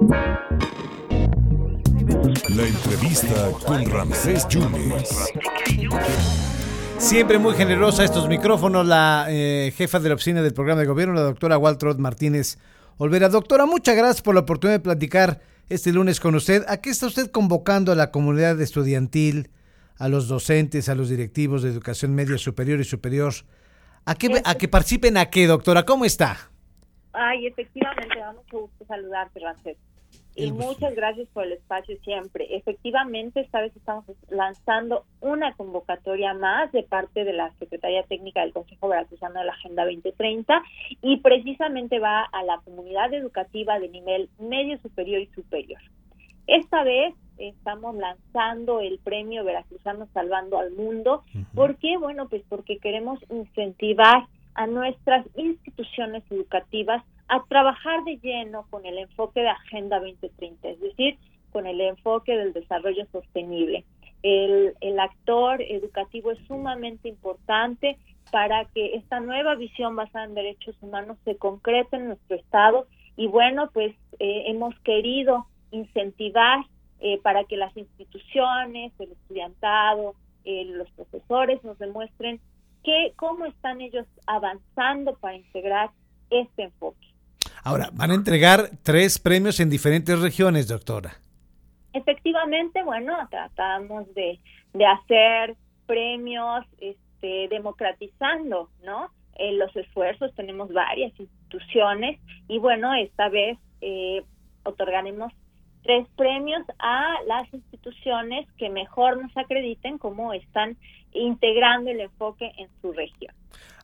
La entrevista con Ramsés Yunes. Siempre muy generosa estos micrófonos, la eh, jefa de la oficina del programa de gobierno, la doctora Waltrot Martínez Olvera. Doctora, muchas gracias por la oportunidad de platicar este lunes con usted. ¿A qué está usted convocando a la comunidad estudiantil, a los docentes, a los directivos de educación media superior y superior? ¿A, qué, a que participen a qué, doctora? ¿Cómo está? Ay, efectivamente, da mucho gusto saludarte, Rancés. Y muchas gracias por el espacio siempre. Efectivamente, esta vez estamos lanzando una convocatoria más de parte de la Secretaría Técnica del Consejo Veracruzano de la Agenda 2030 y precisamente va a la comunidad educativa de nivel medio superior y superior. Esta vez estamos lanzando el premio Veracruzano Salvando al Mundo. ¿Por qué? Bueno, pues porque queremos incentivar a nuestras instituciones educativas a trabajar de lleno con el enfoque de Agenda 2030, es decir, con el enfoque del desarrollo sostenible. El, actor educativo es sumamente importante para que esta nueva visión basada en derechos humanos se concrete en nuestro Estado y bueno, pues eh, hemos querido incentivar eh, para que las instituciones, el estudiantado, eh, los profesores nos demuestren que, cómo están ellos avanzando para integrar este enfoque. Ahora, van a entregar tres premios en diferentes regiones, doctora. Efectivamente, bueno, tratamos de, de hacer premios este, democratizando, ¿no? Eh, los esfuerzos, tenemos varias instituciones y bueno, esta vez eh, otorgaremos tres premios a las instituciones que mejor nos acrediten cómo están integrando el enfoque en su región.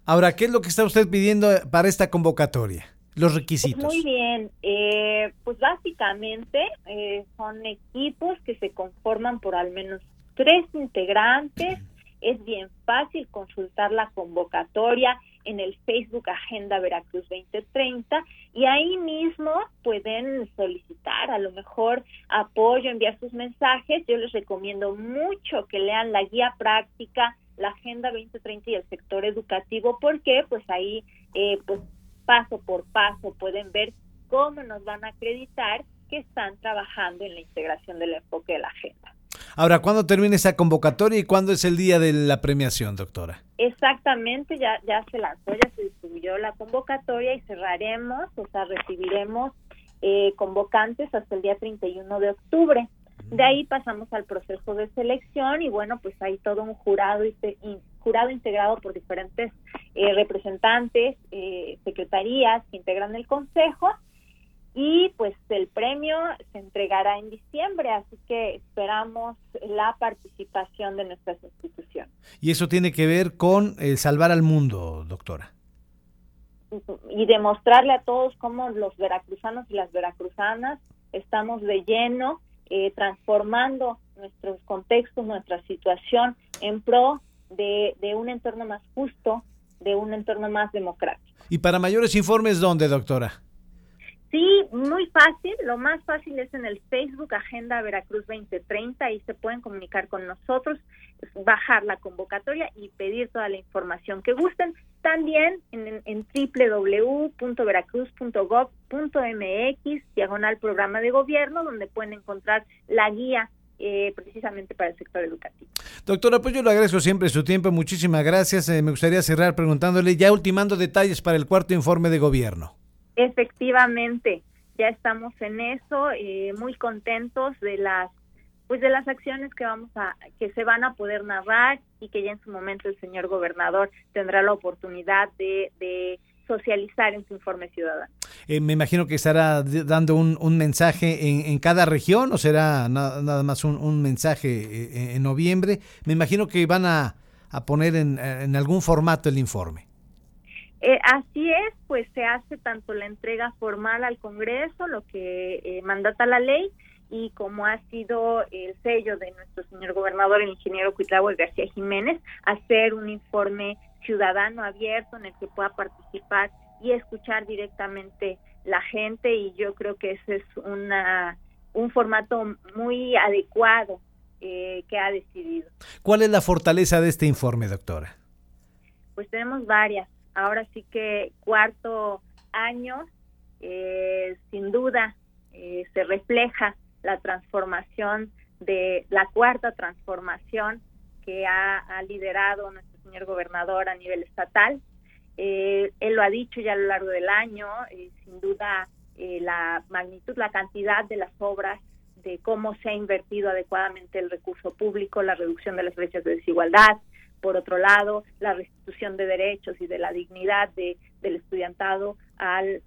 Ahora, ¿qué es lo que está usted pidiendo para esta convocatoria? Los requisitos. Muy bien, eh, pues básicamente eh, son equipos que se conforman por al menos tres integrantes. Es bien fácil consultar la convocatoria en el Facebook Agenda Veracruz 2030 y ahí mismo pueden solicitar a lo mejor apoyo, enviar sus mensajes. Yo les recomiendo mucho que lean la guía práctica, la Agenda 2030 y el sector educativo, porque pues ahí eh, pues paso por paso pueden ver cómo nos van a acreditar que están trabajando en la integración del enfoque de la agenda. Ahora, ¿cuándo termina esa convocatoria y cuándo es el día de la premiación, doctora? Exactamente, ya, ya se lanzó, ya se distribuyó la convocatoria y cerraremos, o sea, recibiremos eh, convocantes hasta el día 31 de octubre. De ahí pasamos al proceso de selección y bueno, pues hay todo un jurado, jurado integrado por diferentes eh, representantes, eh, secretarías que integran el consejo y pues el premio se entregará en diciembre, así que esperamos la participación de nuestras instituciones. Y eso tiene que ver con eh, salvar al mundo, doctora. Y demostrarle a todos cómo los veracruzanos y las veracruzanas estamos de lleno eh, transformando nuestros contextos, nuestra situación en pro de, de un entorno más justo, de un entorno más democrático. ¿Y para mayores informes dónde, doctora? Sí, muy fácil. Lo más fácil es en el Facebook Agenda Veracruz 2030. Ahí se pueden comunicar con nosotros, bajar la convocatoria y pedir toda la información que gusten. También en, en www.veracruz.gov.mx, diagonal programa de gobierno, donde pueden encontrar la guía eh, precisamente para el sector educativo. Doctora, pues yo le agradezco siempre su tiempo, muchísimas gracias. Eh, me gustaría cerrar preguntándole, ya ultimando detalles para el cuarto informe de gobierno. Efectivamente, ya estamos en eso, eh, muy contentos de las pues de las acciones que vamos a que se van a poder narrar y que ya en su momento el señor gobernador tendrá la oportunidad de, socializar en su informe ciudadano. Eh, me imagino que estará dando un, un mensaje en, en, cada región o será nada, más un, mensaje en, en, noviembre. Me imagino que van a, a poner en, en algún formato el informe. Eh, así es, pues se hace tanto la entrega formal al Congreso, lo que eh, mandata la ley, y como ha sido el sello de nuestro señor gobernador, el ingeniero Cuitlavo García Jiménez, hacer un informe ciudadano abierto en el que pueda participar y escuchar directamente la gente y yo creo que ese es una un formato muy adecuado eh, que ha decidido. ¿Cuál es la fortaleza de este informe, doctora? Pues tenemos varias ahora sí que cuarto año, eh, sin duda, eh, se refleja la transformación de la cuarta transformación que ha, liderado nuestro señor gobernador a nivel estatal. Eh, él lo ha dicho ya a lo largo del año, eh, sin duda la magnitud, la cantidad de las obras, de cómo se ha invertido adecuadamente el recurso público, la reducción de las brechas de desigualdad, por otro lado, la restitución de derechos y de la dignidad de, del estudiantado al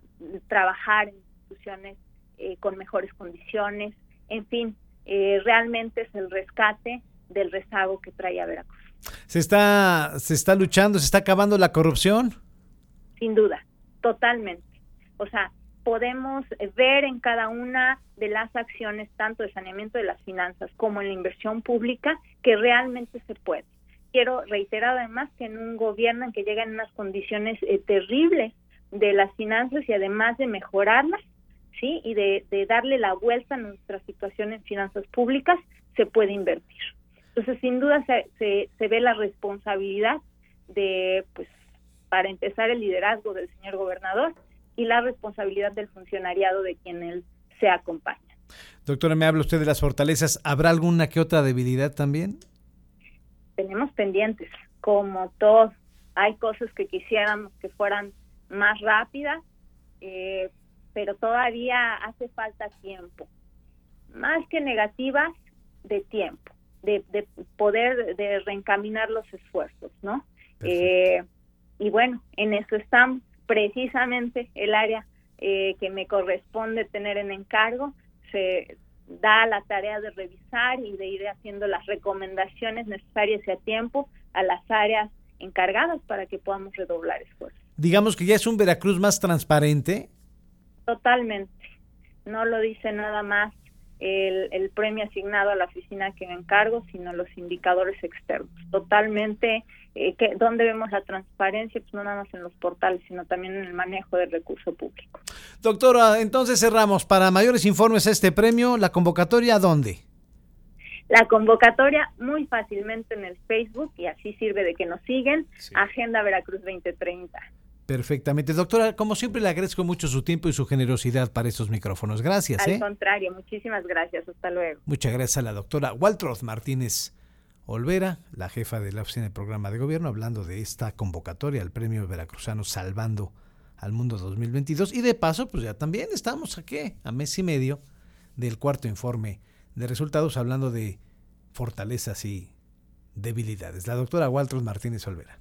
trabajar en instituciones eh, con mejores condiciones, en fin, eh, realmente es el rescate del rezago que trae a Veracruz. ¿Se está, ¿Se está luchando, se está acabando la corrupción? Sin duda, totalmente. O sea, podemos ver en cada una de las acciones, tanto de saneamiento de las finanzas como en la inversión pública, que realmente se puede. Quiero reiterar además que en un gobierno en que llegan unas condiciones eh, terribles de las finanzas y además de mejorarlas, ¿sí? Y de, darle la vuelta a nuestra situación en finanzas públicas, se puede invertir. Entonces, sin duda se, se, ve la responsabilidad de, pues, para empezar, el liderazgo del señor gobernador y la responsabilidad del funcionariado de quien él se acompaña. Doctora, me habla usted de las fortalezas. ¿Habrá alguna que otra debilidad también? Tenemos pendientes, como todo. Hay cosas que quisiéramos que fueran más rápidas, eh, pero todavía hace falta tiempo. Más que negativas, de tiempo, de, poder de reencaminar los esfuerzos, ¿no? Eh, y bueno, en eso estamos. Precisamente el área eh, que me corresponde tener en encargo se da la tarea de revisar y de ir haciendo las recomendaciones necesarias y a tiempo a las áreas encargadas para que podamos redoblar esfuerzos. Digamos que ya es un Veracruz más transparente. Totalmente. No lo dice nada más el, premio asignado a la oficina que me encargo, sino los indicadores externos. Totalmente, eh, que, ¿dónde vemos la transparencia? Pues no nada más en los portales, sino también en el manejo del recurso público. Doctora, entonces cerramos. Para mayores informes a este premio, ¿la convocatoria dónde? La convocatoria muy fácilmente en el Facebook y así sirve de que nos siguen. Agenda Veracruz 2030. Perfectamente. Doctora, como siempre le agradezco mucho su tiempo y su generosidad para estos micrófonos. Gracias. Al ¿eh? contrario, muchísimas gracias. Hasta luego. Muchas gracias a la doctora Waltroth Martínez Olvera, la jefa de la oficina del programa de gobierno, hablando de esta convocatoria al premio veracruzano Salvando al Mundo 2022. Y de paso, pues ya también estamos aquí, a mes y medio del cuarto informe de resultados, hablando de fortalezas y debilidades. La doctora Waltroth Martínez Olvera.